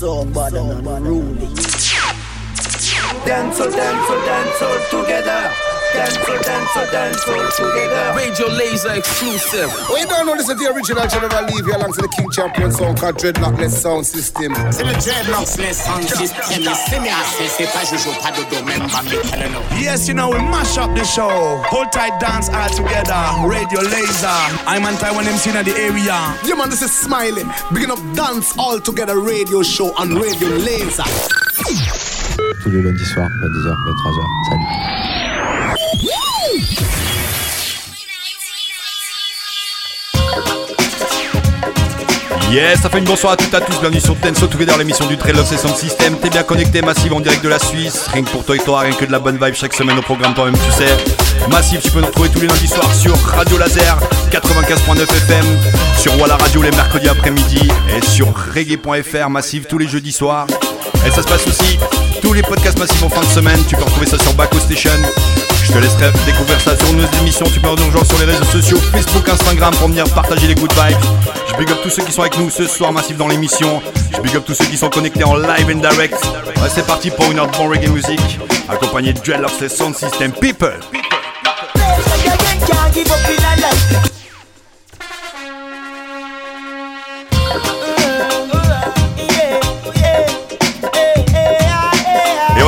so bad and unruly. Dance, dance, dance all together. Dancehall, dancehall, dancehall together. Radio Laser exclusive. We well, don't know this is the original leave Levy along to the King Champion song called Dreadlockless Sound System. C'est le Dreadlockless Sound System. Laissez-moi c'est pas Jojo, pas Dodo, même pas Michelano. Yes, you know, we mash up the show. Hold tight, dance all together. Radio Laser. I'm on Taiwan MC in the area. Yeah, man, this is Smiley. Begin up Dance All Together Radio Show and Radio Laser. Yes, ça fait une bonne soirée à toutes et à tous, bienvenue sur Tenso dans l'émission du trailer, of système système, T'es bien connecté, Massive en direct de la Suisse, rien que pour toi et toi, rien que de la bonne vibe chaque semaine au programme toi-même, tu sais. Massive, tu peux nous retrouver tous les lundis soirs sur Radio Laser 95.9 FM, sur Walla Radio les mercredis après-midi et sur reggae.fr Massive tous les jeudis soirs. Et ça se passe aussi tous les podcasts massifs en fin de semaine. Tu peux retrouver ça sur Baco Station. Je te laisserai découvrir ça sur nos émissions. Tu peux nous rejoindre sur les réseaux sociaux, Facebook, Instagram pour venir partager les good vibes. Je big up tous ceux qui sont avec nous ce soir massif dans l'émission. Je big up tous ceux qui sont connectés en live and direct. Ouais, c'est parti pour une heure de bon reggae music accompagné de Dreadlocks et Sound System people.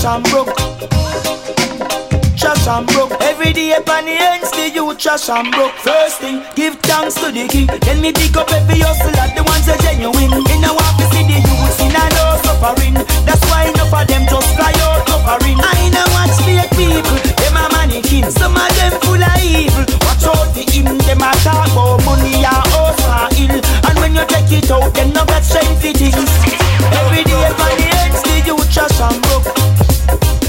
Trash and broke. Trash and broke. Every day upon the ends, the you trash and broke. First thing, give thanks to the king. Then me pick up every hustle at the ones that genuine. In a walk, see the youths in a no suffering. That's why enough of them just fly out suffering. I know watch fake people. Them a mannequin. Some of them full of evil. Watch out the in Them a talk about money and house and ill. And when you take it out, them no get strength for things. Every day upon the ends, the you trash and broke.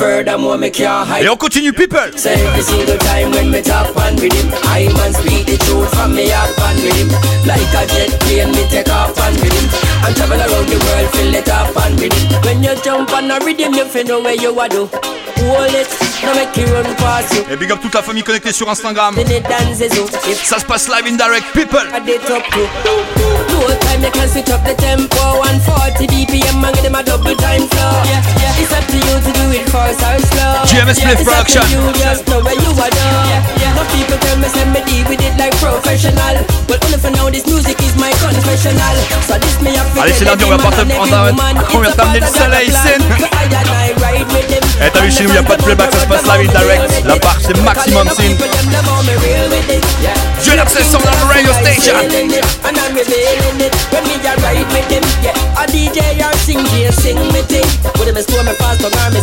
Furthermore, me can't hide. Et continue, people. So every single time when me talk on with him, I man speak the truth from me heart on with him. Like a jet plane, me take off on with him. And travel around the world, fill it up on with him. When you jump on a rhythm, you feel know where you are do. Hold it, no make you run past you. Et big up toute la famille connectée sur Instagram. Oh. Ça se passe live in direct, people. At time you can switch up the tempo 140 BPM and give them a double time flow yeah, yeah. It's up to you to do it for James Smith production. You just know where you are yeah, yeah. people tell me send me deal with it like professional. But only for now this music is my confessional. So this me ici. Eh, t'as vu chez nous, y a pas de playback, ça se passe live direct. La barre, c'est maximum sin. J'ai l'obsession dans le radio station. DJ sing, sing me thing. With I'm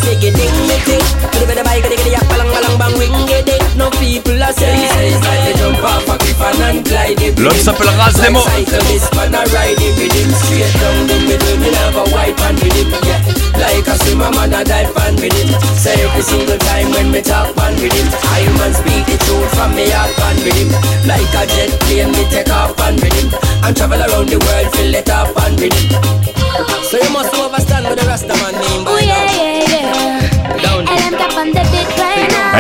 singing meeting. To the bike, bang wing it. No people are say, say, say, jump off a cliff and glide it. Cyclist man, I ride it with him straight down the middle. Me wipe and with him, yeah. Like a swimmer man, I dive and with him. Say every single time when me talk with him. I man speak the truth from me heart with him. Like a jet plane, me take off and with him. And travel around the world, fill it up and with him. So you must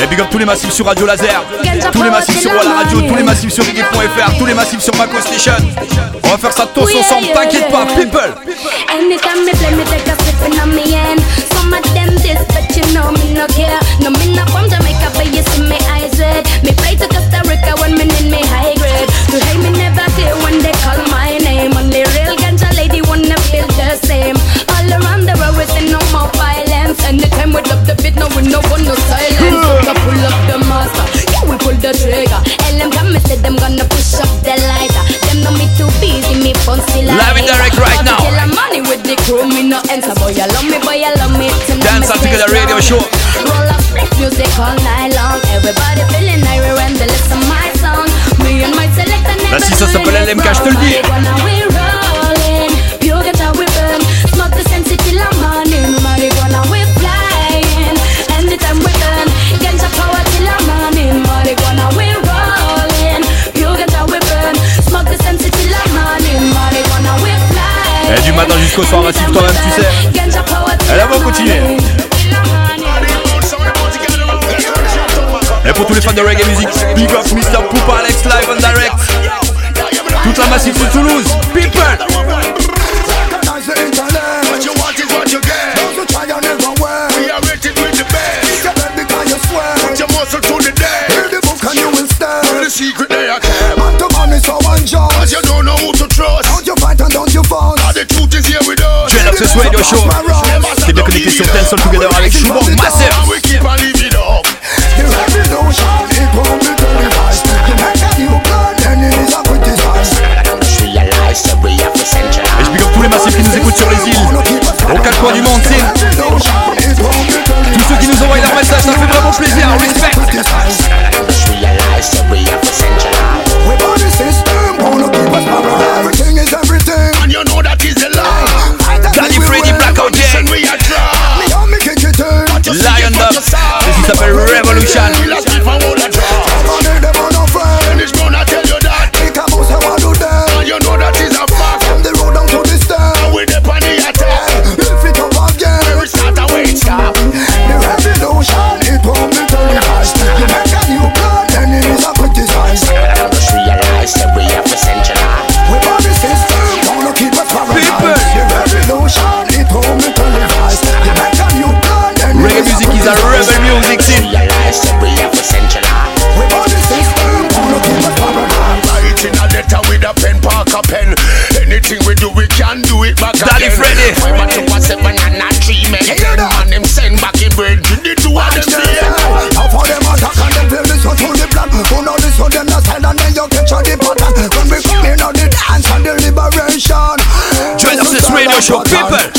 Et eh, big up tous les massifs sur Radio Laser, tous les massifs sur la radio, tous les massifs sur Reggae.fr, tous les massifs sur Maco On va faire ça tous ensemble, t'inquiète pas, people. Some of them this, but you know me no care. No, me not from Jamaica, but you see me eyes red. Me play to Costa Rica when me me high grade. You hate me never hear when they call my name. Only real ganja lady wanna feel the same. All around the world, we see no more violence. Anytime we drop the beat, no we no one no silence. pull the trigger. LM me said I'm gonna push up the lighter. Them know me too busy, me phone still Live in direct right now. Kill money with the crew, me no answer. Boy, love me, boy, love me. Dance up to the radio show. Roll up flex music all night long. Everybody feeling irie when they listen my song. Me and my selector. La s'appelle LMK, je te le dis. matin jusqu'au soir, massif toi-même, tu sais. Allez, on va continuer. Et pour tous les fans de reggae music, big up Mr. Poupa Alex live on direct. Toute la massif de Toulouse, people. ce soir Radio Show. est bien connecté sur Ten Soul Together avec ma sœur Et je big comme tous les massifs qui nous écoutent sur les îles, aux quatre coins du monde, Tous ceux qui nous envoient leur message, ça fait vraiment plaisir, respect. up. This is a revolution. Your people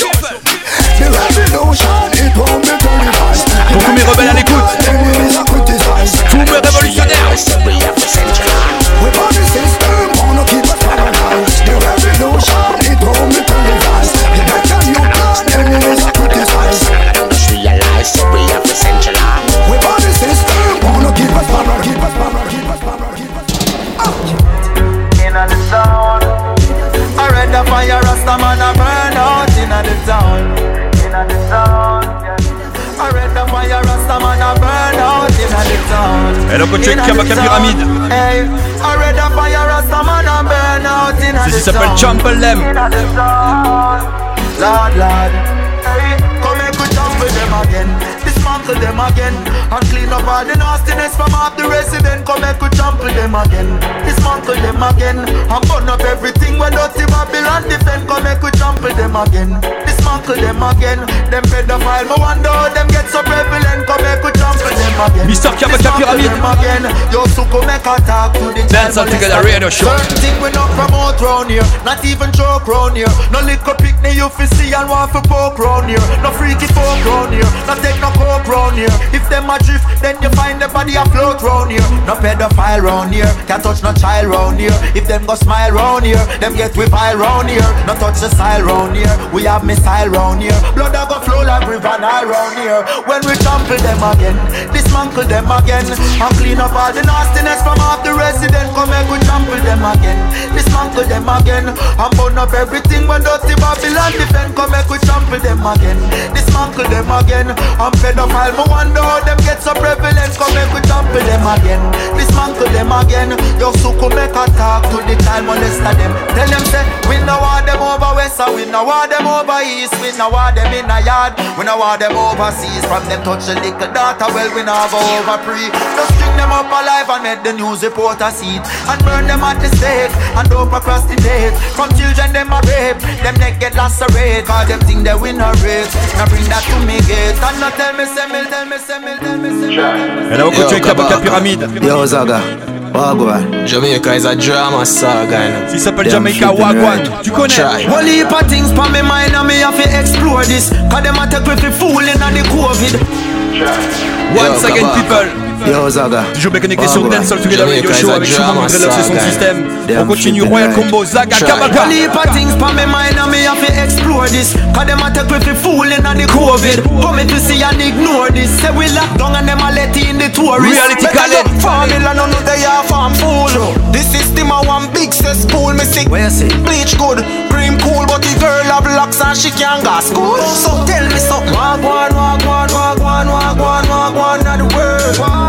This is a Ceci s'appelle them again. And clean up all the nastiness from off the resident Come and trample them again Dismantle them again And burn up everything when Babylon defend Come and trample them again muckle them again. Them pedophile, my wonder them get so prevalent. Come back with jump them again. Mr. Kabaka Pyramid. Yo, make a talk to the Dance together, radio show. Certain thing we not promote round here. Not even joke round here. No liquor no you fi see and want fi poke round here No freaky folk round here, no take no coke round here If them a drift, then you find the body afloat round here No pedophile round here, can't touch no child round here If them go smile round here, them get we pile round here No touch the style round here, we have missile round here Blood a go flow like river Nile round here When we trample them again, dismantle them again And clean up all the nastiness from off the resident Come and we trample them again, dismantle them again And burn up everything when dusty Bobby Babylon defend, come make we trample them again. Dismantle them again. I'm pedophile, but wonder how them get so prevalent. Come make we trample them again. Dismantle them again. Yo, suku make a talk to the child molester them. Tell them say, we no want them over west, and we no want them over east. We no want them in a yard. We no want them overseas. From them touch a little daughter, well, we no have over pre. Just string them up alive and make the news reporter see it. And burn them at the stake and don't procrastinate. From children, them a rape. Them neck get lacerate Cause them think they win a race Now bring that to me gate And now tell me, say me, tell me, say me, tell me, say Elle a reconnu avec la pyramide Yo Zaga Wagwan Jamaica is a drama saga Si s'appelle Jamaica Wagwan Tu connais One heap of things pa me mind And me have to explore this Cause them a take me for fool in the COVID Once again people Yo Zaga. Toujours bien connecté sur Dance All Together Radio Show avec Chouman André Love, c'est son système. On continue Royal Combo, Zaga, Kabaka. Leap of things pa me mind and me have to explore this. Cause them a take with the fooling and the COVID. Come to see and ignore this. Say we lock down and them a let in the tourists. Reality calling. Formula no no they are farm fool. This system a one big cesspool. Me sick. see? Bleach good, cream cool, but the girl have locks and she can't go school. So tell me so. Wagwan, wagwan, wagwan, wagwan, wagwan, wagwan, not the word.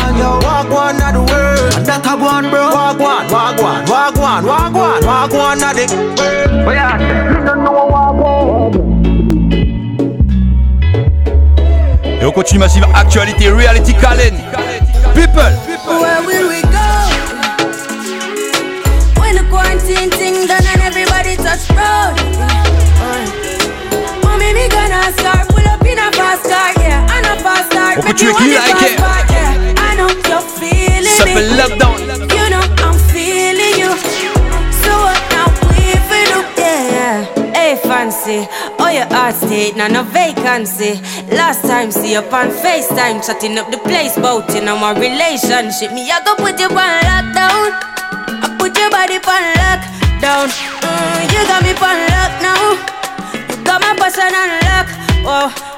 Yo, walk one of the world. And that a one, bro. Walk one, walk one, walk one, walk one, walk one of the world. yeah, you don't know walk one. Et on continue massive actualité, reality calling. People. People. Where will we go? When the quarantine thing done and everybody touch road. Mommy, me gonna start pull up in a fast car, yeah, and a fast car. On continue qui like it. yeah feeling Ça s'appelle la danse. You know I'm feeling you. So what now we for you? Yeah. Hey fancy, oh your heart state now no vacancy. Last time see up on FaceTime chatting up the place bout you know my relationship. Me I go put you on lockdown. I put your body on lockdown. Mm, you got me on lock now. You got my person on lock. Whoa.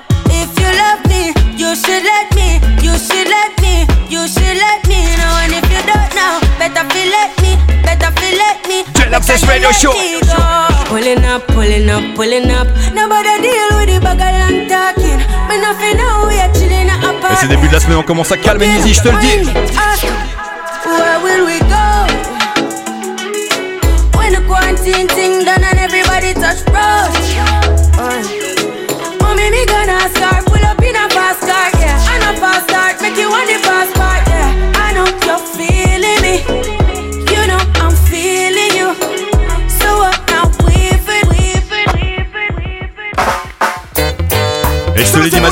You love me, you should let me, you should let me, you should let me know. And if you don't know, better feel let me, better feel let me. Deluxe Radio Show. Pulling up, pulling up, pulling up. Nobody deal with the bagger and talking. But nothing now, we are chilling up. Et c'est début de la semaine, on commence à calmer Nizi, je te le dis. Where will we go? When the quarantine thing done and everybody touch bros.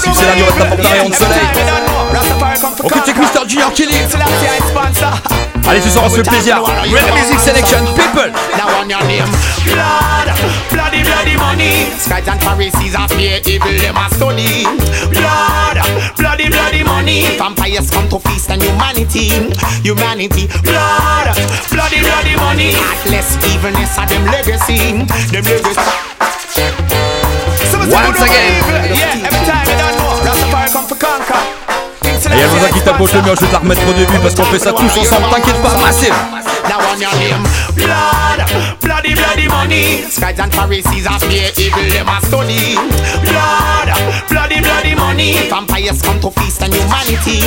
Si c'est la durée de la de soleil. On critique Mr. Junior hein, Kelly. Allez, ce soir, on se fait plaisir. Red Music Selection, people. Now on your name, blood, bloody, bloody money. Skies and Pharisees are fear, evil, them are study. Blood, bloody, bloody money. Vampires come to feast on humanity, humanity. Blood, bloody, bloody money. Heartless evilness are them legacy, them legacy. Once again. Il y a Rosa qui tapote le mur, je vais te la remettre au début parce qu'on fait ça tous ensemble, t'inquiète pas, massive. Now on your name, blood, bloody bloody money. Skies and Pharisees are here evil, them are study. Blood, bloody bloody money. Vampires come to feast on humanity,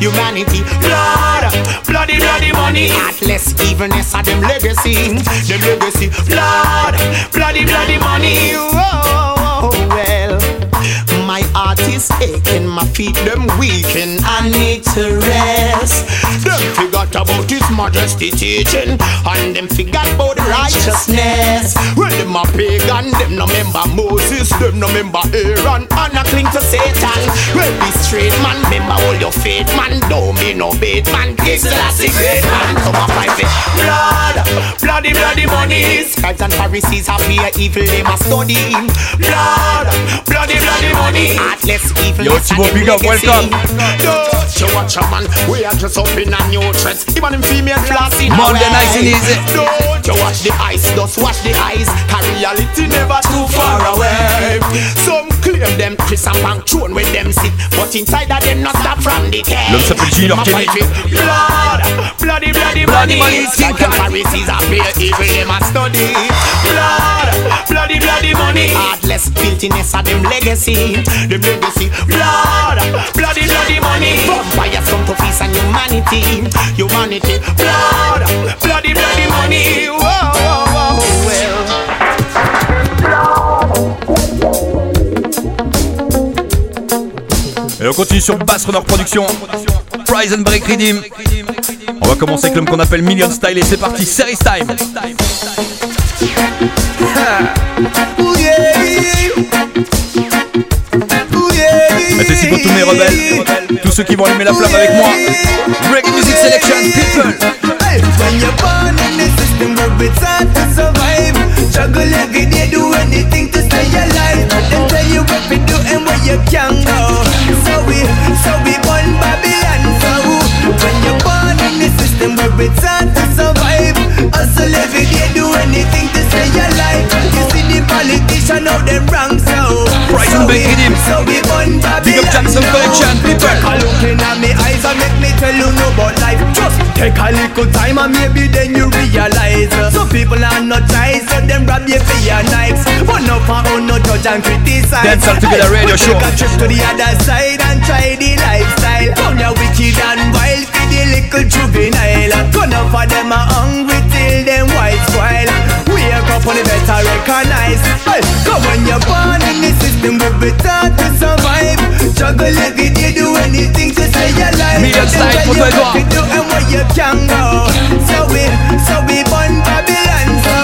humanity. Blood, bloody bloody money. Heartless evilness are them legacy, them legacy. Blood, bloody bloody money. Whoa. so well. My heart is aching, my feet them weaken. I need to rest. Them forgot about His Majesty teaching, and them forgot about the righteousness. When them a pagan, them no member Moses, them no member Aaron, and I cling to Satan. Well, be straight man, member all your faith man. Don't be no bait man, it's the last great man. Come on, fight it. Blood, bloody bloody money, scribes and heresies appear evil, they must study. Blood, bloody, bloody money. Heartless evil. Yo, Chibo, big up, welcome. Show a man. we are dressed up in a new dress. Even in female class, in Monday nice and easy. Don't you watch the eyes, just watch the eyes. Her reality never too far away. Some Claim them tris and bank throne where them sit But inside of them not stop from the cave L'homme s'appelle Junior Kelly Blood, bloody, bloody, bloody money Think the Pharisees are pure evil, them a study Blood, bloody, bloody money Heartless filthiness of them legacy Them legacy Blood, bloody, bloody money Vampires come to peace and humanity Humanity Blood, bloody, bloody money Whoa, whoa, whoa, well Et on continue sur Bass Runner Production, Prize and Break Redeem. On va commencer avec l'homme qu'on appelle Million Style et c'est parti, Series Time. Mettez si tous mes rebelles, tous ceux qui vont allumer la flamme avec moi. Break Music Selection, people. When you're born in the system, work it's hard to survive. Juggle every day, do anything to stay alive. Then tell you what we do and where you can go. It's hard to survive. Hustle every day, do anything to stay alive. You see the politician, know them rank so. Brighton so we, him. So we burn Babylon. Jackson for the champ, people. Take a look in my eyes and make me tell you no about life. Just take a little time and maybe then you realize. Some people are not nice, so them rob you for your knives. One up and on, no judge and criticize. Dance all together, radio hey, show. Take a trip to the other side and try the lifestyle. Come you born in the system, we be taught to survive. Juggle every day, do anything to stay alive. Me just like what I got. Do and what you can go. So we, so we born Babylon. So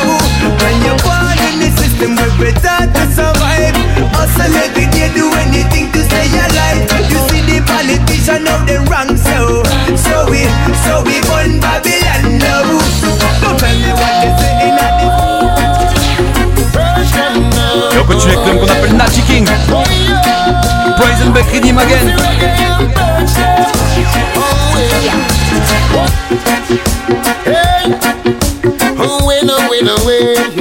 when you're born in the system, we be taught to survive. Hustle every day, do anything to stay alive. You see the politician out the ranks, so, so we, so we Party King, Poison Redeem again. Hey, oh, win, oh, win, oh, win.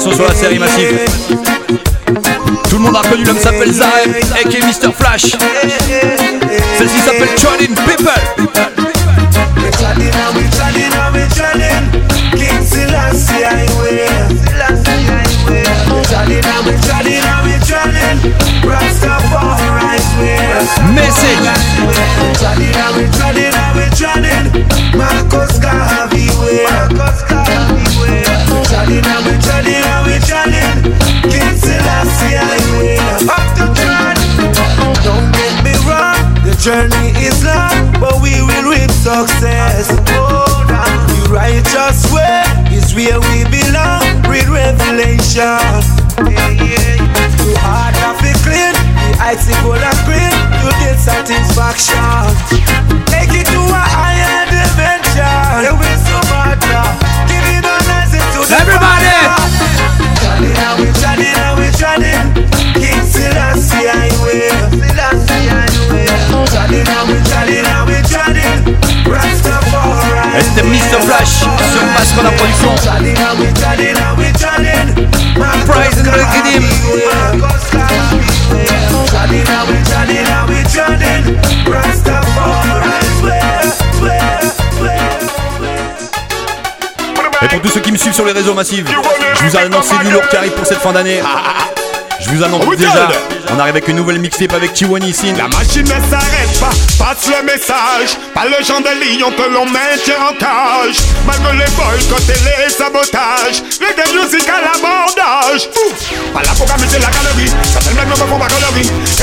sur la série massive. Tout le monde a reconnu l'homme s'appelle Zarem, aka Mr Flash. Celle-ci s'appelle Jordan People. journey Flash Et pour tous ceux qui me suivent sur les réseaux massifs, je vous annonce annoncé du lourd qui arrive pour cette fin d'année. Oh, on arrive avec une nouvelle mixtape avec Tiwani e ici. La machine ne s'arrête pas, passe le message. Pas le genre de lion que l'on maintient en cage. Malgré les boycotts et les sabotages, les à à l'abordage. Pas programme, c'est la galerie, ça fait le même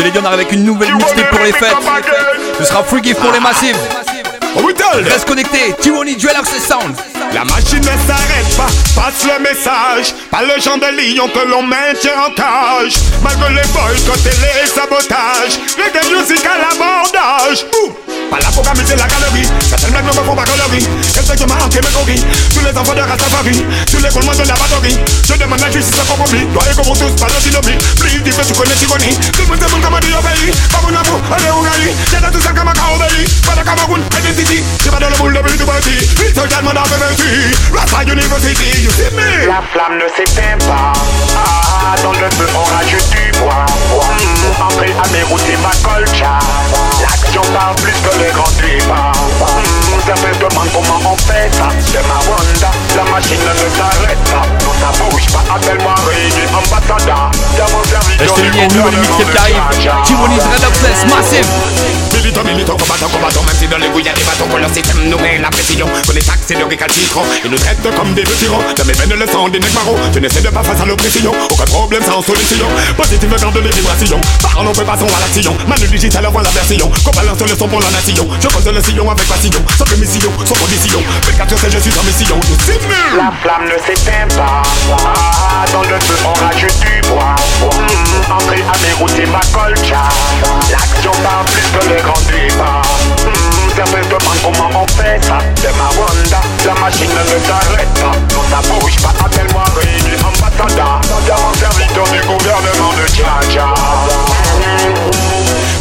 arrive avec une nouvelle mixtape pour les fêtes. Ce sera Free pour les ah. massifs. Oh, Reste connecté, Tiwani Duel Access Sound. La machine ne s'arrête pas, passe le message. Pas le genre de lion que l'on maintient en cage. Malgré les boycotts côté les sabotages, des musiques à l'abordage. Pas là pour amuser la galerie. J'attends le mec, faut pas galerie. Respecte-moi en Kémégorie. Tous les enfants de race safari. Tous les coulements de la batterie. Je demande la justice pour lui. Toi et comme tous, pas de synopie. Plus vite, tu connais Tigoni. Tout le monde est bon comme un dieu pays. Comme un amour, on est au rallye. J'ai dans tout ça comme un caobéli. Pas de Cameroun, pas de City. J'ai pas dans le boule de plus du parti. Vite, je demande à vertu Rafa University, you see me. La flamme ne s'éteint pas. Ah, dans le feu, on rajoute du bois. Entrée à mes routes et ma colcha. L'action parle plus que we J'appelle, comment on fait ça C'est ma Wanda, la machine ne s'arrête pas Non ça bouge pas, appelle-moi Rémi Ambassadeur Je te dis, nouvelle mixtape qui arrive Timonise Redoxless, massive Militant, militant, combattant, combattant Même si dans les bouillards y'a des bâtons Que leur système nous met la pression Que les taxes et le récalcitrant Ils nous traitent comme des tyrans Dans mes veines le sang des marrons Je n'essaie de pas face à l'oppression Aucun problème sans solution Positive garde les vibrations Parlons, peut pas son à l'action Manu digital, la version Qu'on balance le son pour la nation Je pose le sillon avec passion mes sillons, sans condition 24 heures je suis dans mes sillons, je sais mieux La flamme ne s'éteint pas ah, Dans le feu on rajoute du bois mmh, Entrée à mes routes et ma colcha L'action parle plus que le grand débat mmh, Certains demandent comment on fait ça De ma Wanda, la machine ne s'arrête pas Non ça bouge pas, appelle-moi Rémi Ambassadeur Dans un serviteur du gouvernement de Tcha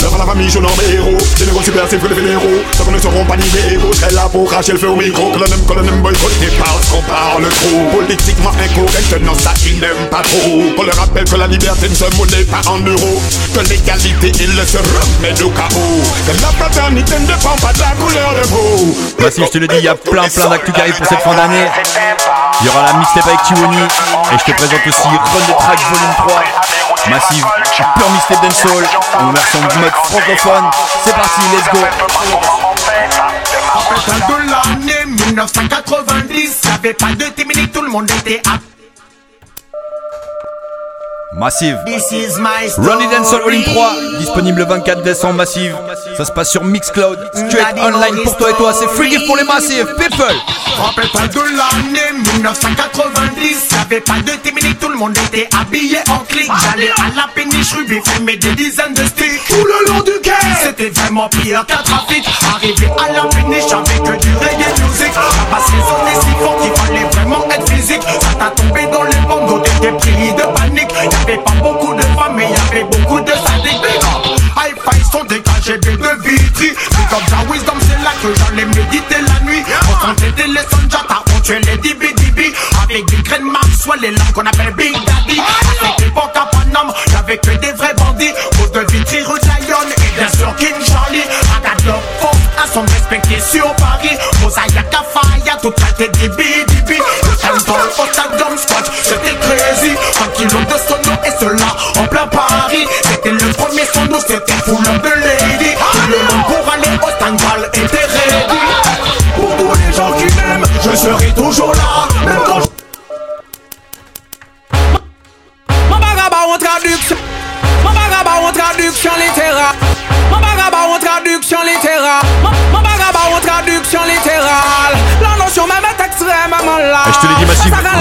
Devant la famille, je nomme héros. Généraux c'est que les vénéraux. qu'on ne seront pas libéraux. Je serai là pour cracher le feu au micro. Colonel, colonel, boycotté parce qu'on parle trop. Politiquement incorrect, non, ça ils n'aiment pas trop. On leur rappelle que la liberté ne se monnaie pas en euros. Que l'égalité, il se mais au chaos. Que la paternité ne dépend pas de la couleur de peau. Bah si je te le dis, il y a plein plein d'actu qui arrivent pour cette fin d'année. Il y aura la mixtape avec Tiwoni. Et je te présente aussi Run the Track Volume 3. Massive, pure mixtape dancehall. On verse en mode francophone. C'est parti, let's go. 1990, y'avait pas de Timmy ni tout le monde était à Massive. This is my Ronnie Dancer Volume 3, disponible le 24 décembre Massive. Ça se passe sur Mixcloud, straight online pour toi et toi. C'est free gift pour les masses people. Rappelle-toi de l'année 1990. Y'avait pas de timide. tout le monde était habillé en clic. J'allais à la péniche, Ruby fait des dizaines de sticks. Tout le long du quai, c'était vraiment pire qu'un trafic. Arrivé à la péniche, j'avais que du reggae music. Parce les zones si fort qu'il fallait vraiment être physique. Ça t'a tombé dans les bandes, t'étais pris de panique avait pas beaucoup de femmes, mais il y avait beaucoup de sadiques High Hi-Fi sont dégagés des deux vitries. C'est comme ça, wisdom, c'est là que j'allais méditer la nuit. On s'entêtait les Sanjata, on tuait les Dibi dibi Avec des graines Soit les langues qu'on appelle Big Daddy. À cette époque à Paname, y'avait que des vrais bandits. Rose de Vitry, rue Zion, et bien sûr King Charlie. Agathe leur faux, à son respecté sur Paris. Mosaïa Kafaya, Tout traité Dibi Dibi. Le temps pour le stadium squat, c'était crazy. 3 kilos de son Paris. C'était le premier son doute, c'était full of the lady. Le monde pour aller au Stangal était ready. Pour tous les gens qui m'aiment, je serai toujours là.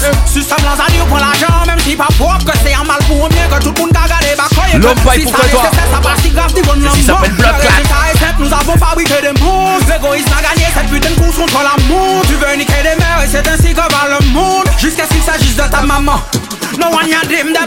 me you à si mal tout Si Nous avons des L'égoïsme a gagné cette putain de course contre l'amour Tu veux niquer des mères et c'est ainsi que va le monde Jusqu'à ce qu'il s'agisse de ta maman No one ya dream clot,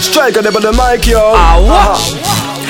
Striker, they the mic, yo. I ah, watch.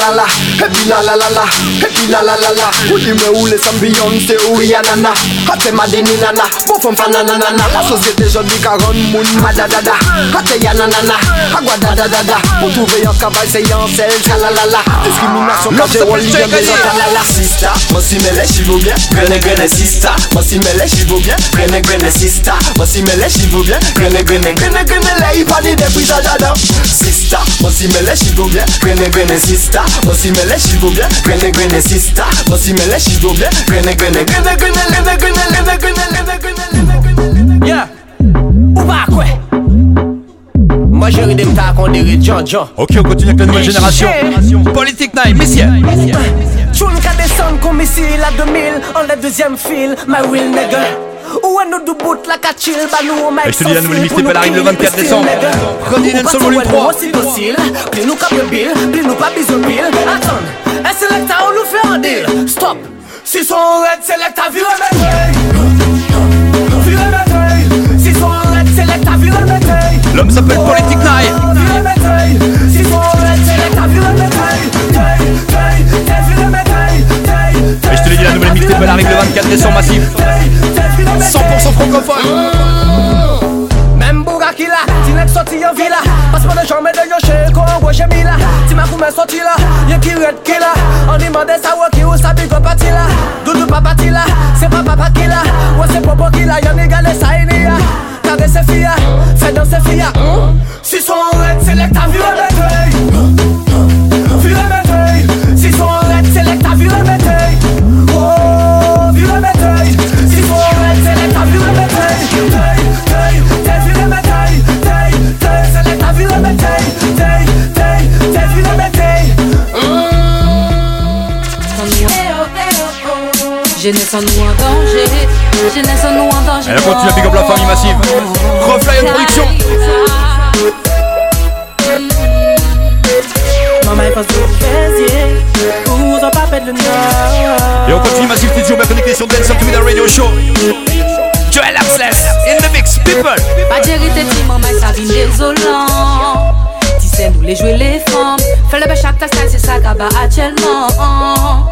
la la, happy la la la la, happy la la la la. Udi meule sans Beyoncé ou Rihanna, ate madeni nana, mo fom fanana nana. La société jodi karon moun madadada, ate yana nana, agwa da. Pour trouver un travail c'est un sel, la la la la. Discrimination quand j'ai woli bien bien la la Sista, moi si mêlé j'y vaux bien, grene grene sista, moi si mêlé j'y vaux bien, grene grene sista, moi si mêlé j'y vaux bien, grene grene grene grene la ipani depuis jajadan. Sista, moi si mêlé j'y vaux bien, grene grene sista. Bosimele shigobiya Gwene gwene sista Bosimele il Gwene bien gwene gwene lene gwene lene gwene lene gwene lene gwene lene Yeah Ubakwe Majorité me t'a condéré John John Ok on continue avec la nouvelle génération Politique Night Messieurs Tune qu'à descendre comme ici la 2000 En la deuxième file My real nigger la bah, Et je te dis la nouvelle mixtape, elle arrive le 24 décembre. Rodin ne Soul Volume 3. c'est possible, plus nous cap bill, plus nous pas bisous Attends, un selecta, on nous fait un deal. Stop, si son red selecta, vire mes Vire Si son red selecta, vire médaille. L'homme s'appelle Politic Night. Vire Si son red selecta, vire mes Et je te dis la nouvelle mixtape, elle arrive le 24 décembre massif. 100% francophone Même qui l'a, tu n'es sorti en villa Parce que les gens de yoché, qu'on voit j'ai mis là Tu m'as coupé sorti là, y'a qui red qui On On demande ça ou qui ou ça bigo là Doudou papa qui là, c'est pas papa qui ou Ouais c'est popo qui là, y'a nigga les T'as des c'est fia, fais dans ses filles Si son red, c'est a vieux avec Jeunesse en nous en danger. Jeunesse en nous en danger. Et Elle continue à big up la famille massive. Refly en production. Maman pas en le Et on continue massive toujours bien connecté sur Dance Activity Radio Show. Joel Axless, in the mix, people. Pas dire t'es dit, maman, ça vient désolant. Tu sais, nous les jouer les femmes. Fais le bêche à ta c'est ça, gaba actuellement.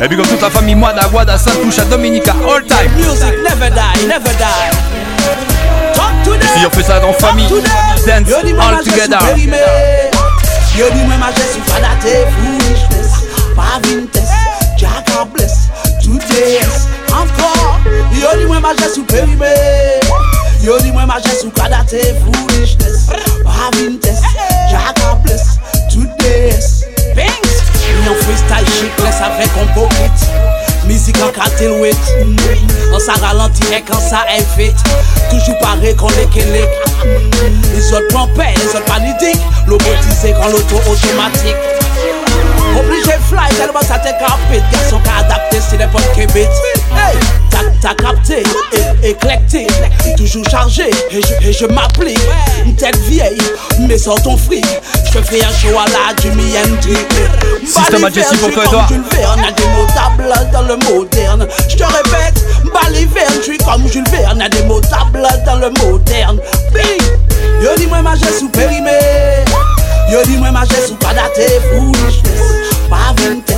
Et puis comme toute la famille moi, d'Aguada, Saint-Touche à Dominica all time Music never die, never die Si on fait ça en famille, dance all together Yo dis-moi ma jesu fada te foolishness Pa vintes, jaka bless, tout yes Encore, yo dis-moi ma jesu périmé. Yo dis-moi ma jesu kada te foolishness Pas vintes On freestyle chic, laisse ça fait qu'on Musique en katé, witt. On s'arralentit et quand ça est vite. Toujours pareil qu'on est kélé. Ils sont pompés, ils sont panidiques. L'obotisé quand l'auto-automatique. Obligé fly, tellement ça t'es carpet. D'action qu'a adapté, c'est les potes qui Hey, t'as capté, éclectique, toujours chargé, et je, et je m'applique. Tête vieille, mais sans ton fric, je fais un show à la Jimmy Hendrix. Système adjectif pour toi et Verne, des mots tables dans le moderne. Je te répète, baliverne, je suis comme Jules Verne, des mots tables dans le moderne. Bing! Yo dis-moi ma geste ou périmé. Yo dis-moi ma geste ou pas daté, pas vintage.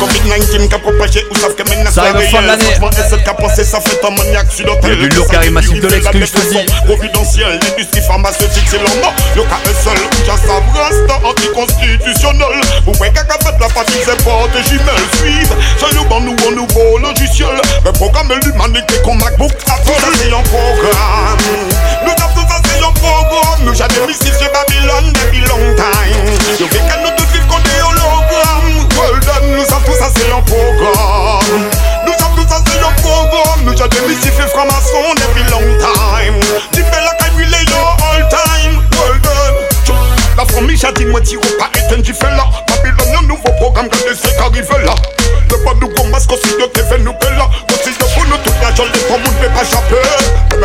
Covid-19 qui a propagé ou savent que maintenant ça arrive fin de l'année. Franchement, qu'a pensé, ça fait un maniaque sur l'hôtel. Il y a du lourd qui arrive massif de l'exclu, je te dis. Providentiel, l'industrie pharmaceutique, c'est l'homme. Le cas est seul, j'en savras, c'est anticonstitutionnel. Vous voyez qu'à fait la partie, c'est pas des jumelles. Suivre, c'est nous bande nouveau, nouveau logiciel. Le programme l'humanité qu'on MacBook a fait. Tout ça, c'est un programme. Nous avons tout ça, c'est un programme. Nous, j'ai démystifié Babylone depuis longtemps. Je vais qu'à nous Well nous nous sommes tous assez en programme Nous sommes tous assez en programme Nous j'ai démystifié franc-maçon depuis long time Tu fais la caille brûlée all time Well La famille j'ai dit moi tire pas éteint tu fais là Babylone, un nouveau programme, quand les sais arrive là Le bas du gomme, masque aussi de venu nous là pas ne problem pas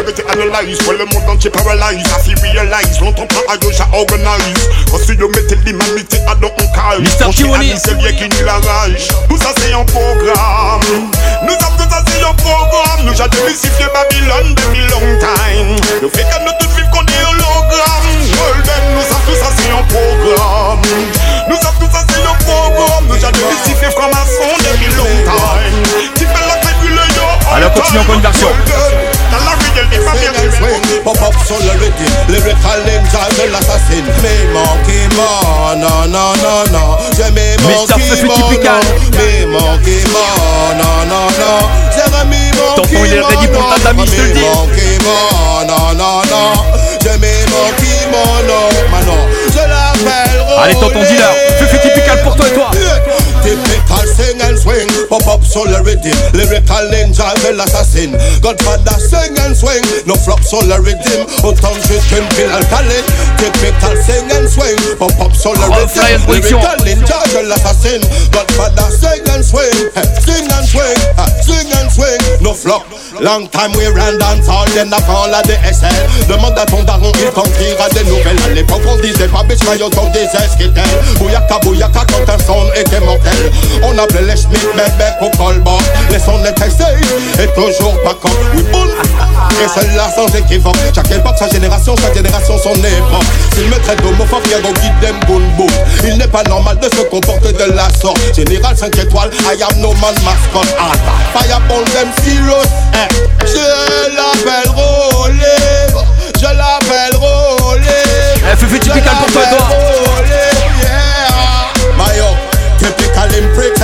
pas je pas le monde entier realize, longtemps pas à gauche organize à dans un calme c'est bien qui nous la Nous ça c'est un programme Nous avons tout ça c'est un programme Nous j'ai ma Babylone depuis long time Nous fait que nous tous hologramme continue encore version. il est ready pour le non, non, Allez, tonton, typical pour toi et toi. solar rhythm. Lyrical ninja, real assassin. Godfather sing and swing. No flop solar rhythm. On tongue with crimping and talent. Typical sing and swing. Pop up solar rhythm. Lyrical ninja, real assassin. Godfather sing and swing. Sing and swing. Long time we ran dance all, then I call à des Demande à ton daron, il t'en des nouvelles. À l'époque, on disait pas bitch, mais on des disait ce qu'il Bouyaka, bouyaka, quand un son était mortel. On appelait les Schmitt, mais bec au colbot. Les sons étaient safe et toujours pas con. Oui, Et celle-là sans équivoque. Chaque époque, sa génération, sa génération, son époque. S'il me traite d'homophobe, il guide boum boum. Il n'est pas normal de se comporter de la sorte. Général 5 étoiles, I am no man mascotte. Ah, bah, fireball them, rose. Hein. Je l'appelle Rolé, je l'appelle Rolé. Eh, Fufu, typical pour toi, toi. Rolé, yeah. My up, typical imprint.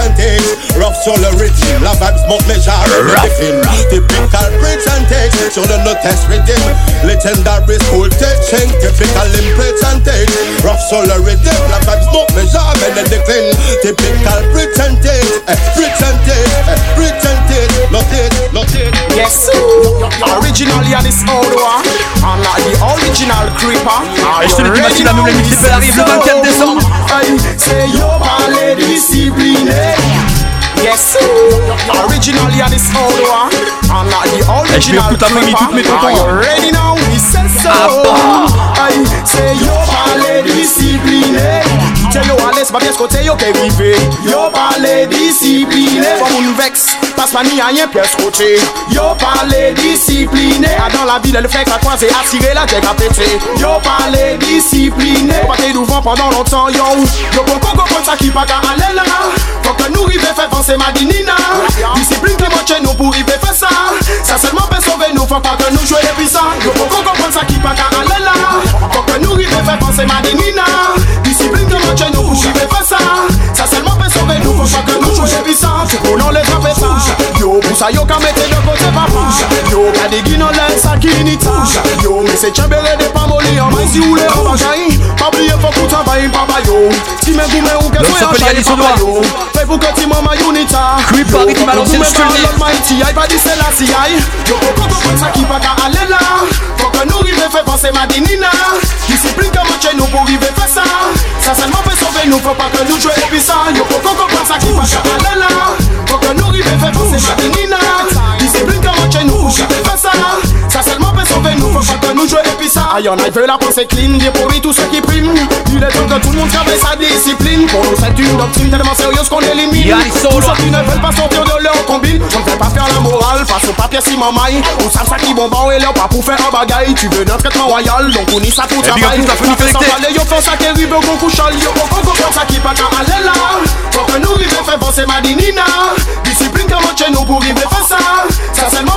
Rough sur le la vibe smoke mais j'arrive film Typical presentation, sur le no test rhythm Legendary school teaching, typical impresentation Rough sur le rhythm, la vibe smoke mais jamais ne décline Typical presentation, eh, presentation, eh, Not it, not it Yes, originally on this old one I'm not the original creeper Et je te le dis Mathilde, la nouvelle émission arrive le 24 décembre Hey, c'est yo, discipliné Yes, originally and it's old one. And not the original clipper, are you ready now? We say so. Ah, I say yo parle discipline. Tell you alles, but yes, go tell you que vive. Yo parle discipline. From un vex. pas a rien pièce côté. Yo disciplinés discipliné. Ah, dans la ville, le fait qu'à croiser, assuré la tête à péter. Yo les discipliné. Pas d'ouvant pendant longtemps, yo. Yo bon coco ça qui pas qu'à aller là. Faut que nous river faire penser Madinina. Discipline que chez nous pour y faire ça. Ça seulement peut sauver nous, faut pas que nous jouions les puissants. Yo pour coco ça qui pas qu'à aller là. Faut que nous river faire penser Madinina. Discipline que chez nous pour y faire ça. Ça seulement nous, pour pas que nous, je ça, c'est pour les pas Moussa yo ka mette de kote papa Yo ka de gino len sakini ta Yo me se chembele de pamoli An mwen si ou le an bagayi Pabliye fok ou travayi papa yo Ti men goumen ou ke fwe an chayi papa yo Fè pou ke ti mama unita Creep party ki balanse le stream Yo mwen ti ay pa di se la si ay Yo o koko kota ki pa ka ale la Fok an nou rive fè panse madinina Disipline ke manche nou pou rive fè sa Sa selman fè sove nou fò pa ke nou jwe episa Yo o koko kota ki pa ka ale la Fok an nou rive fè panse madinina in a rock. Discipline chez nous, fais ça là. Ça seulement peut sauver nous, faut pas que nous jouons et puis ça. Aïe, on veut la pensée clean, j'ai pourri tous ceux qui priment. Il est temps que tout le monde travaille sa discipline. Pour nous, c'est une doctrine tellement sérieuse qu'on élimine. Tous ceux qui ne veulent pas sortir de leur combine, je ne vais pas faire la morale, face au papier si m'en maille. On ça, ça qui bon et leur pas pour faire un bagaille. Tu veux notre traitement royal, donc on y ça pour eh travail. On fait sans parler, yo, fais ça qui arrive, au bon chal, yo, au concours, ça qui pas qu'à aller là. Faut que nous, vivons, fait penser ma dinina. Discipline, comme chez nous pour vivre, fais ça. Ça seulement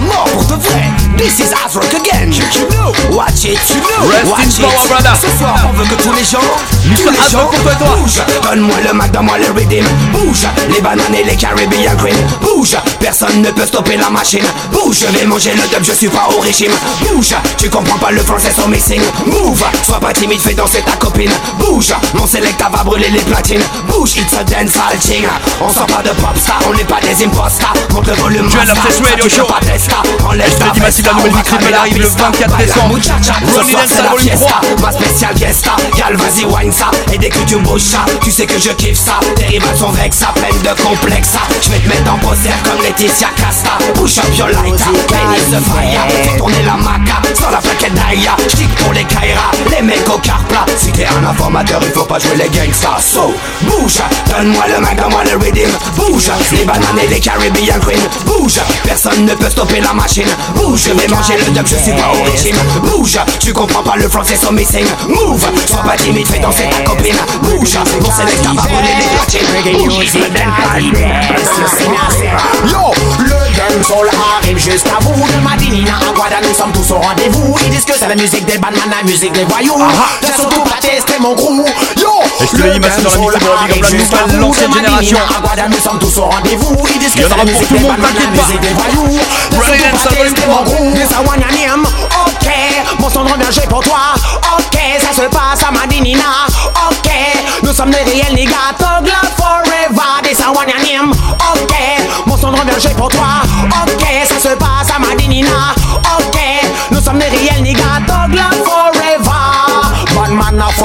mort pour de vrai. This is us again. Watch it, you know. Rest Watch Power, brother. Ce soir, on veut que tous les gens, tous les gens pour toi, Donne-moi le Mac, donne-moi le Redeem. Bouge, les bananes et les Caribbean Green. Bouge, personne ne peut stopper la machine. Bouge, je vais manger le dub, je suis pas au régime. Bouge, tu comprends pas le français sans missing. Move, sois pas timide, fais danser ta copine. Bouge, mon selecta va brûler les platines. Bouge, it's a dance alting On sort pas de popstar, on n'est pas des impostas Monte le volume, tu as la radio fiesta Enlève ta de bah, la nouvelle vitrine, elle arrive le 24 décembre Ce soir c'est la fiesta, ma spéciale fiesta Gal, vas-y, wine ça, et dès que tu bouches ça Tu sais que je kiffe ça, tes rivales sont vex, À peine de complexe Je vais te mettre en Brosser comme Laetitia Casta Push up your light, is the fire Fais tourner la maca, sans la plaquette d'Aïa J'tique pour les Kaira, les mecs au carpla Si t'es un informateur, il faut pas jouer les gangsters So, bouge, donne-moi le mag, donne-moi le rhythm Bouge, les bananes et les Caribbean green, Bouge, personne ne peut stopper la machine Bouge, je vais manger le dub, je suis pas origine Bouge, tu comprends pas le français sont missing Move, sois pas timide, fais danser ta copine Bouge, mon sélecteur ta va brûler des platines Bouge, je me donne pas Yo, le une soul arrive juste à De Madinina à Guada, nous sommes tous au rendez-vous Ils disent que c'est la musique des bandes la musique des voyous de ah, ah. surtout pas testé mon crew Yo le ce soul arrive jusqu'à vous, de Big de l'ancienne génération à Guada, nous sommes tous au rendez-vous Ils disent que c'est la musique des bandes la musique des voyous de surtout pas testé mon crew Yes, I Ok, mon son revient bien, j'ai pour toi Ok, ça se passe à Madinina Ok nous sommes les réels niggas, la forever Des one ok Mon son de remerger pour toi, ok Ça se passe à Madinina, ok Nous sommes les réels niggas, la forever man a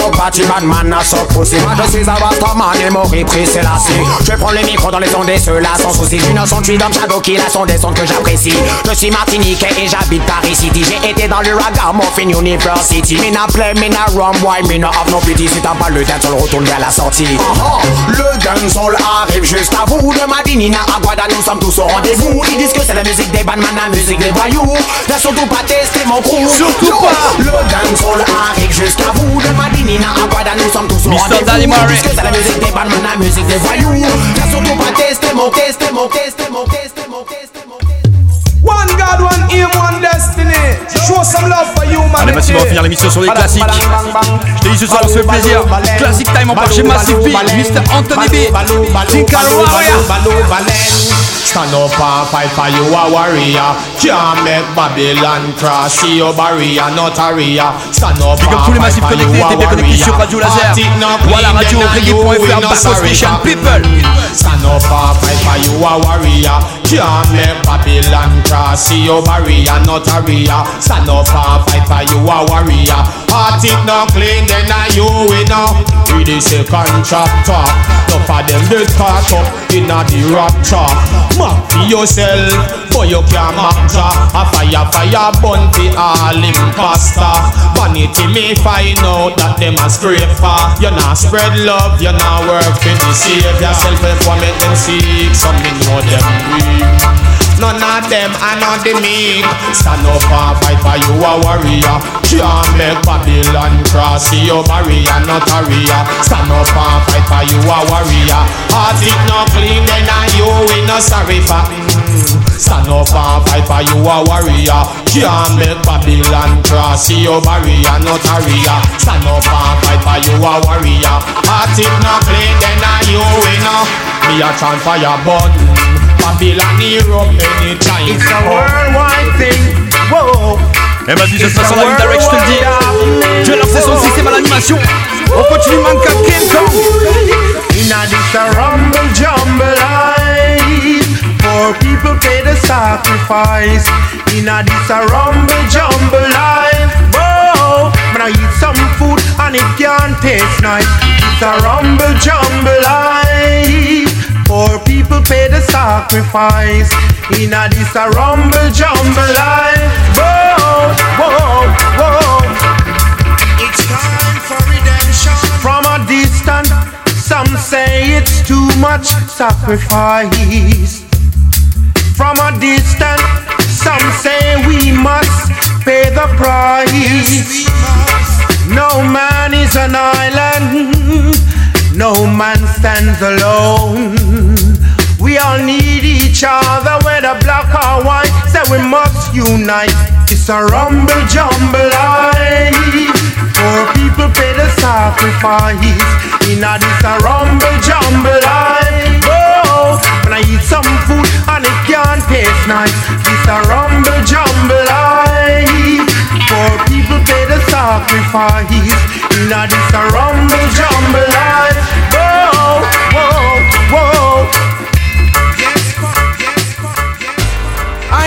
man a Moi je suis un man et mon repris c'est la scie Je prends le micro dans les ondes et cela sans souci Innocent, je suis d'homme Shadow qui la son des sons que j'apprécie Je suis Martinique et j'habite Paris City J'ai été dans le Morphine University Me na play, me na run, why me na have no pity Si t'as pas le dancehall retourne vers la sortie Le huh Le dancehall arrive juste à vous De Madinina à Guada nous sommes tous au rendez-vous Ils disent que c'est la musique des badman, la musique des voyous Là surtout pas tester mon crew Surtout pas Le dancehall arrive jusqu'à vous de Madini na abada nous sommes tous noirs Mr. Danny Murray Puisque c'est la musique des bandits, la musique des voyous Qu'à son tout pas tester, mon tester, mon tester, One God, one aim, one destiny. Show some love for humanity. Allez, Massif, on va finir l'émission sur les classiques. Je t'ai dit ce soir, on se fait plaisir. Classic Time, on part chez Massif P Mr. Anthony B, Tinkal Warrior. Stand up and fight for you a ah, warrior Can't make Babylon cross your barrier, not a ria Stand up and fight for you a ah, warrior Radio Laser Ou à la radio reggae.fr not Nation People Stand up and fight for you a ah, warrior Can't make Babylon cross See oh, you barrier not a ria Stand up and fight for you a warrior Heart it not clean then I you winner We the second chapter Enough of them they start up in a the rapture Mark for yourself for you can matter A fire fire burn for all imposter Vanity me find out that them a scraper You not spread love you not work for the savior Self-employment them seek something more them weak None of them and on the meek. Stand up and fight for you a warrior. Can't make Babylon cross your barrier, not a rear. Stand up and fight for you a warrior. Heart it no clean, then I you we no sorry for. Stand up and fight for you a warrior. Can't make Babylon cross your barrier, not a rear. Stand up and fight for you a warrior. Heart it no clean, then I you we no. Me a for your burn. Babylon, Europe, anytime. It's a worldwide thing. Whoa. Eh ben, DJ Sasson dans une direction, je te le dis. Je vais lancer son système à l'animation. On continue, manque à King Kong. In a this a rumble jumble life. Poor people pay the sacrifice. In a this a rumble jumble life. Whoa. But I eat some food and it can't taste nice. It's a rumble jumble life. Poor people pay the sacrifice in a this a rumble jumble life. Whoa, whoa, whoa. It's time for redemption. From a distance, some say it's too much sacrifice. From a distance, some say we must pay the price. no man is an island. No man stands alone. We all need each other, whether black or white, so we must unite. It's a rumble jumble life. Poor people pay the sacrifice. In a this a rumble jumble life. Oh, when I eat some food and it can't taste nice, it's a rumble jumble life. Poor people pay the sacrifice. In a this a rumble jumble life.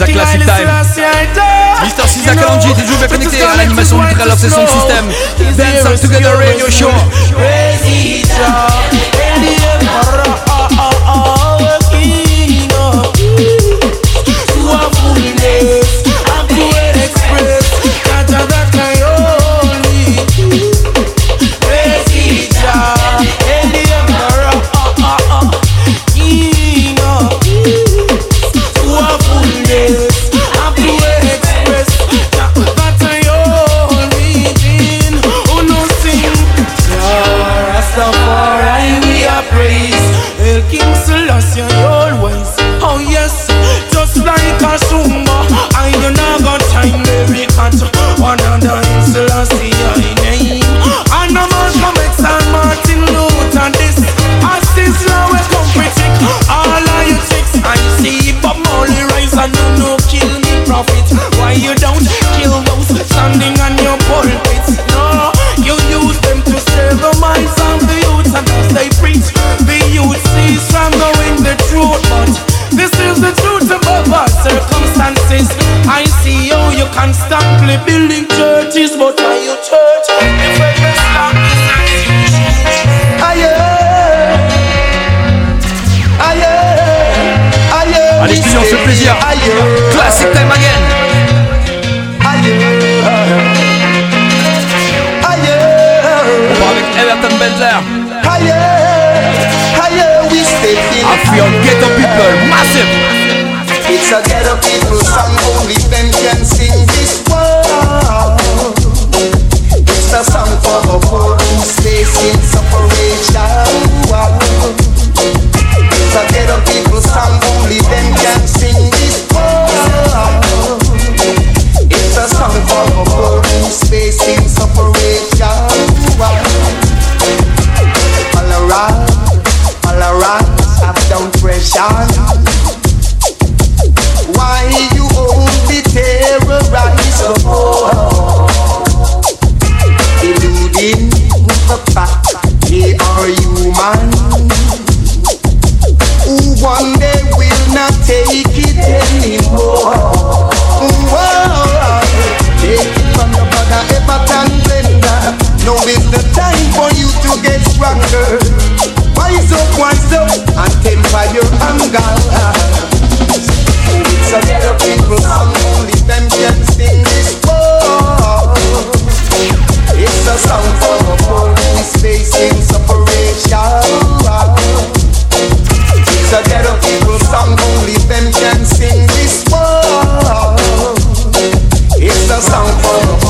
Zach Classic Time. Mr. Cisa Kalonji, toujours bien connecté à l'animation du Trailer Session System. Dance Together Radio Show. Benzema. Higher, higher, we stay in I ghetto people, massive. It's a ghetto people song, only them can sing this one. It's a song for the poor who stays in separation. It's a ghetto people song, only them can sing this one. It's a song for the poor who stays in separation. depression. Why you only terrorize be terrorized? Oh, deluding the fact they are human. Who one day will not take it anymore. Whoa, take it from your brother Everton Blender. Now is the time for you to get stronger. Rise up one up, and temper your anger. It's a people song, only them can sing this song. It's a song for the poor who's facing separation. It's a ghetto people song, only them can sing this one. It's a song for a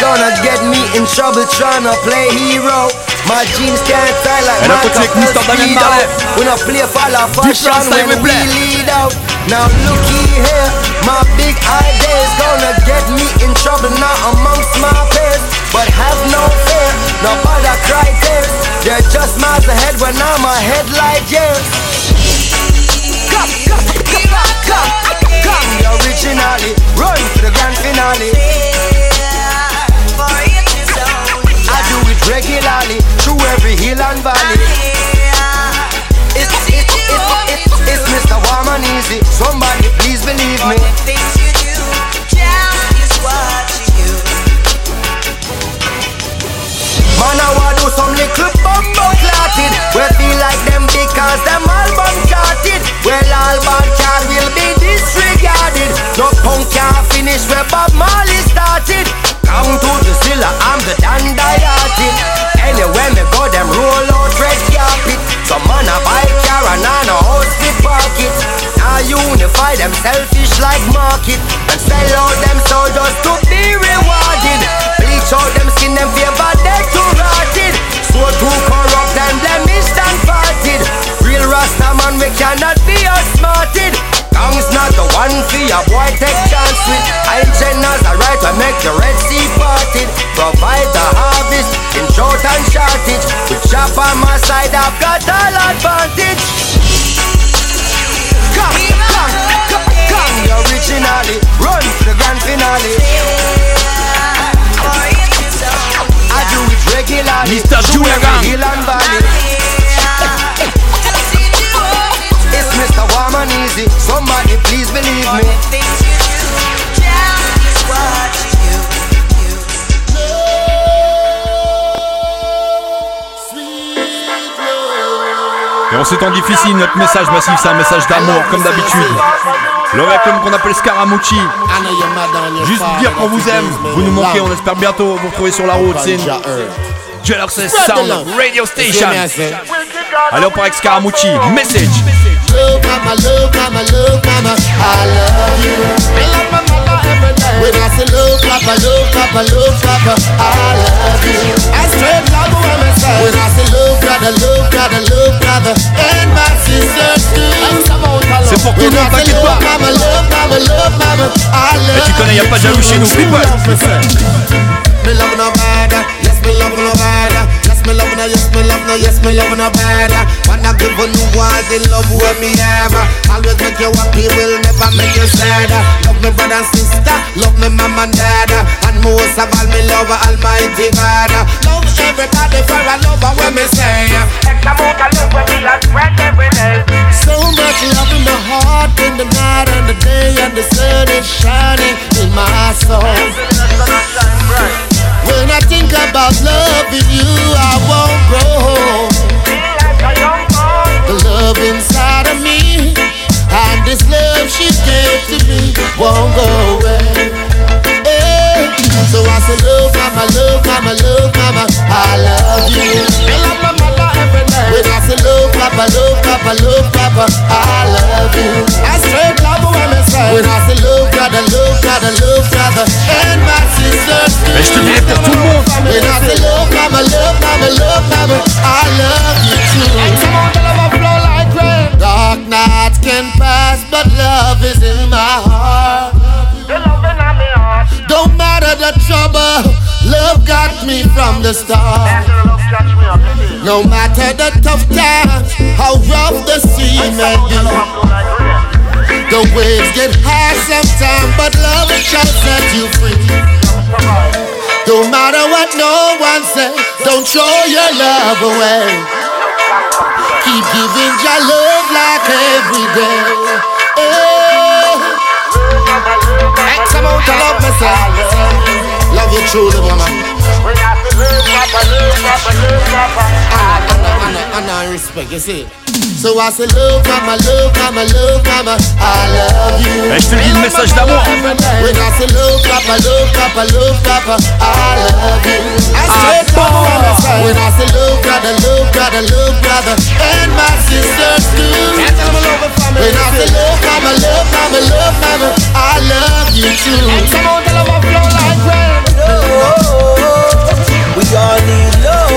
gonna get me in trouble trying to play hero. My jeans can't tie like my speed out. When I play follow fashion when we lead out. Now looky here, my big idea is gonna get me in trouble now amongst my peers. But have no fear, no bother cry tears. They're just miles ahead when I'm ahead like years. Come, come, come, come, come, come, originally. Run for the grand finale. regularly through every hill and valley. It's, it's, it's, it's, Mr. Warm and Easy. Somebody please believe me. Man, I wanna do some little Selfish like market And sell out them soul just to be rewarded Bleach out them skin, them fever dead to rotted So too corrupt and blemished and parted Real Rasta man, we cannot be outsmarted Gang's not the one for your boy take chance with Hygieners are right to make the Red Sea parted Provide the harvest in short and shortage With chop on my side I've got all advantage Come, come the originally. Run to the grand finale. I do it regularly. Mr. Julia Gang. Hill Valley. It's Mr. Warm and Easy. Somebody please believe me. Et en ce temps difficile, notre message massif, c'est un message d'amour, comme d'habitude. Le ah. mec qu'on appelle Scaramucci. Juste dire qu'on vous aime. Vous nous manquez, on espère bientôt vous retrouver sur la route. C'est Jealousy Sound Radio Station. Allez, on part avec Scaramucci. Message. Love mama, love I love you. I love my mother every day. When I say love papa, love papa, love papa, I love you. I straight love when I When I say love brother, love brother, love brother, and my sister too. C'est pour qu'on pas i toi Et tu connais, y'a pas de jaloux chez nous, people Yes, me love me love no, yes me love no, yes me love no bad. Wanna give a new all the love where me have. Always make you happy, will never make you sad. Love me brother and sister, love me mom and dad, and most of all me love Almighty God. Love everybody for a lover when me say. X amount love when me a spread every day. So much love in my heart in the night and the day and the sun is shining in my soul. When I think about loving you, I won't grow. old. The love inside of me and this love she gave to me won't go away. Eh, so I say, love, mama, love, mama, love, mama, I love you. When I say love clapper, love love I love you. I straight clapper when I say. When I say love brother, love brother, love brother, and my sisters. Mais je te tout le monde. When I say love mama, love love I love you too. Dark nights can pass, but love is in my heart of the trouble, love got me from the start. No matter the tough times, how rough the sea may be. The waves get high sometimes, but love shall set you free. No matter what no one says, don't throw your love away. Keep giving your love like every day. Oh. X amount of love myself. Love you truly, woman. So I say, love, mama, love, mama, love, mama, I love you. message d'amour. When I say love, papa, love, papa, love, papa, I love you. I say When I say love, brother, love, brother, love, brother, and my sisters too. When I say love, mama, love, mama, love, mama, I love you too. And come on, like We all need love.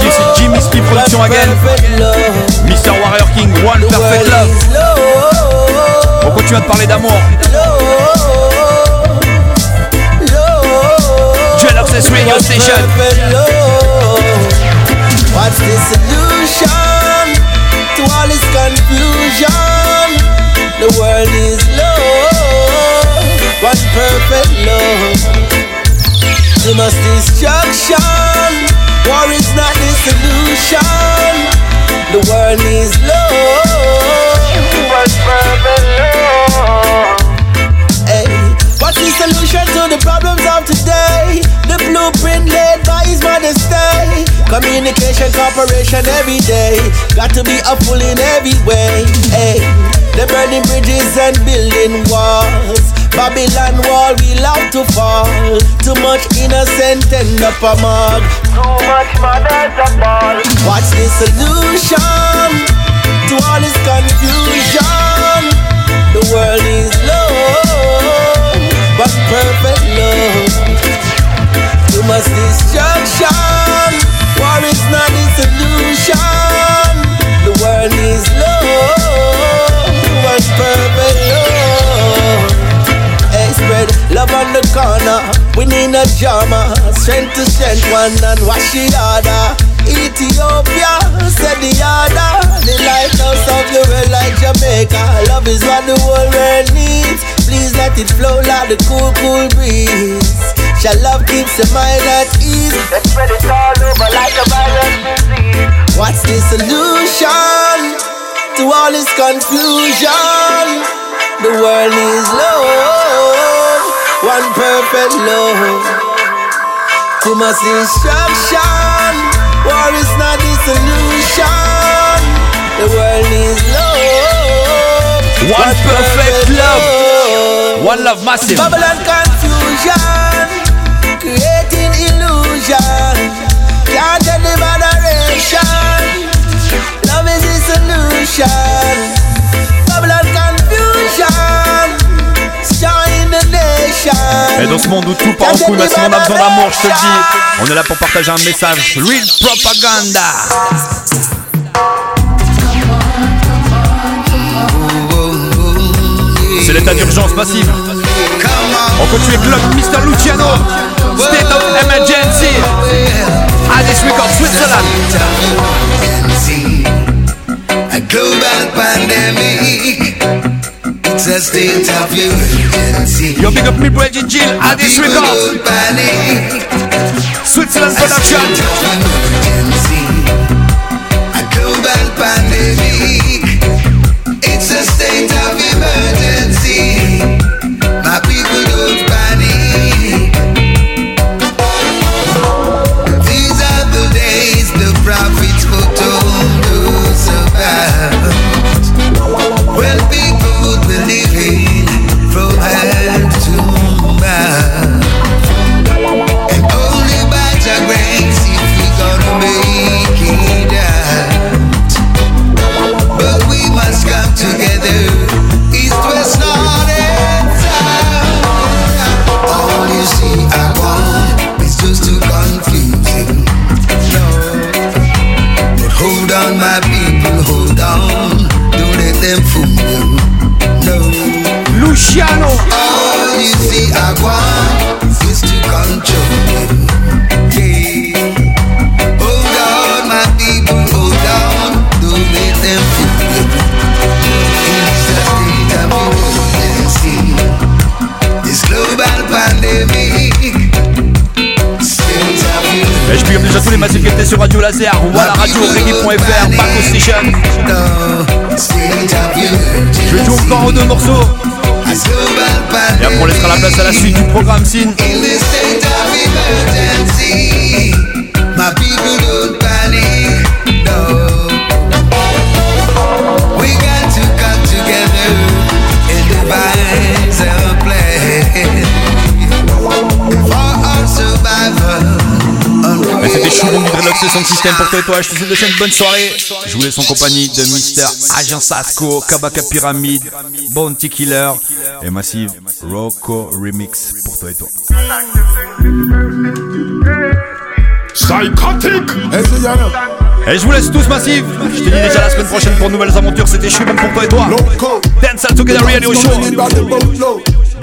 c'est Jimmy Speed Production again. Mr. Warrior King, One Perfect Love. On continue à te parler d'amour. je Radio Station. the to all this confusion? The world is love. One perfect love Too much destruction War is not the solution The world needs love One perfect love hey, What's the solution to the problems of today? The blueprint laid by his Majesty. Communication, cooperation every day Got to be a fool in every way hey, They're burning bridges and building walls Babylon wall will have to fall. Too much innocent end up a mug. Too much mothers a ball. What's the solution to all this confusion? The world is low, but perfect love. Too much destruction. We need a drama, strength to strength, one and wash the other. Ethiopia, said the other. The lighthouse of the world like Jamaica. Love is what the world world needs. Please let it flow like the cool, cool breeze. Shall love keeps your mind at ease. Let's spread it all over like a virus disease. What's the solution to all this confusion? The world is low. One perfect love. Too much destruction. War is not the solution. The world needs love. One, One perfect, perfect love. love. One love massive. Bubble and confusion. Creating illusion. Can't tell the moderation. Love is the solution. Bubble and confusion. Et dans ce monde où tout part en couille, mais si on a besoin d'amour, je te le dis, on est là pour partager un message. Real propaganda. C'est l'état d'urgence passive On continue avec l'homme Mr. Luciano. State of emergency. we je Switzerland. A global pandemic. It's a state of emergency. You can see. Yo, big up me, Bridget Jill, and this we go. Switzerland production. A global pandemic. It's a state of emergency. laser ou à la radio reggae.fr, back au station. Je vais jouer encore aux deux morceaux. Et après on laissera la place à la suite du programme Sin. Je suis son système pour toi Je te souhaite une bonne soirée. Je vous laisse en compagnie de Mister Agent Sasco, Kabaka Pyramide Bounty Killer et Massive Rocco Remix pour toi et toi. Et je vous laisse tous massive Je te dis déjà la semaine prochaine pour nouvelles aventures C'était Chou pour toi et toi Dance all together show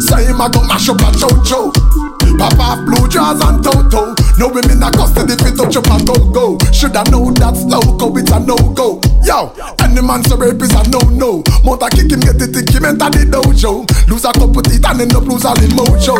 So him a go mash up a chocho Pop off blue jaws and toto No women a custody if it touch up a go-go Should I know that's go it's a no-go Yo, any man so rape is a no-no Mother kick him, get the kick him enter the dojo Lose a couple teeth and end up lose all the mojo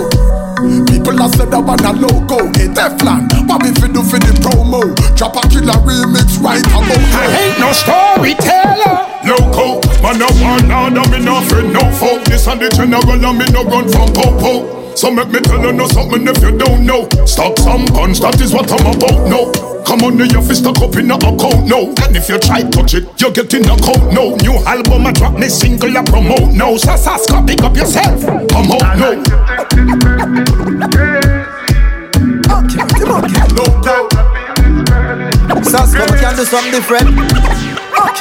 People a said that one a loco Hey Teflon, what we fi do for the promo Drop a killer remix right about now Ain't no storyteller Loco Man a warlord and me no afraid no foe This and the general and me no run from po So make me tell you no something if you don't know Stop some punch, that is what I'm about, no Come on, your fist stuck up in a account, no And if you try touch it, you are getting a coat, no New album, I drop me single, I promote, no Sasaska, pick up yourself, come out, no Sasco can do something different.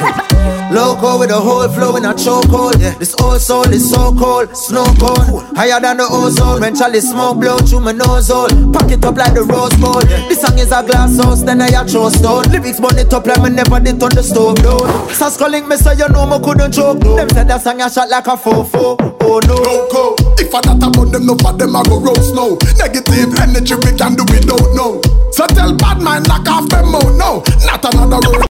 Okay. Loco with a whole flow in a chokehold. Yeah. This old soul is so cold, snow cold. Higher than the ozone. When Charlie smoke blow through my nose hole. Pack it up like the rose gold. Yeah. This song is a glass house, then I a throw stone. Lyrics burn it up like me never did on the stove though. Sasco link me so you know me couldn't choke. No. Them said that song a shot like a fofo. Oh no. Loco. If I not about them, no for them I go roast no. Negative energy we can do we don't know. So tell bad man knock off them out no. Not another road.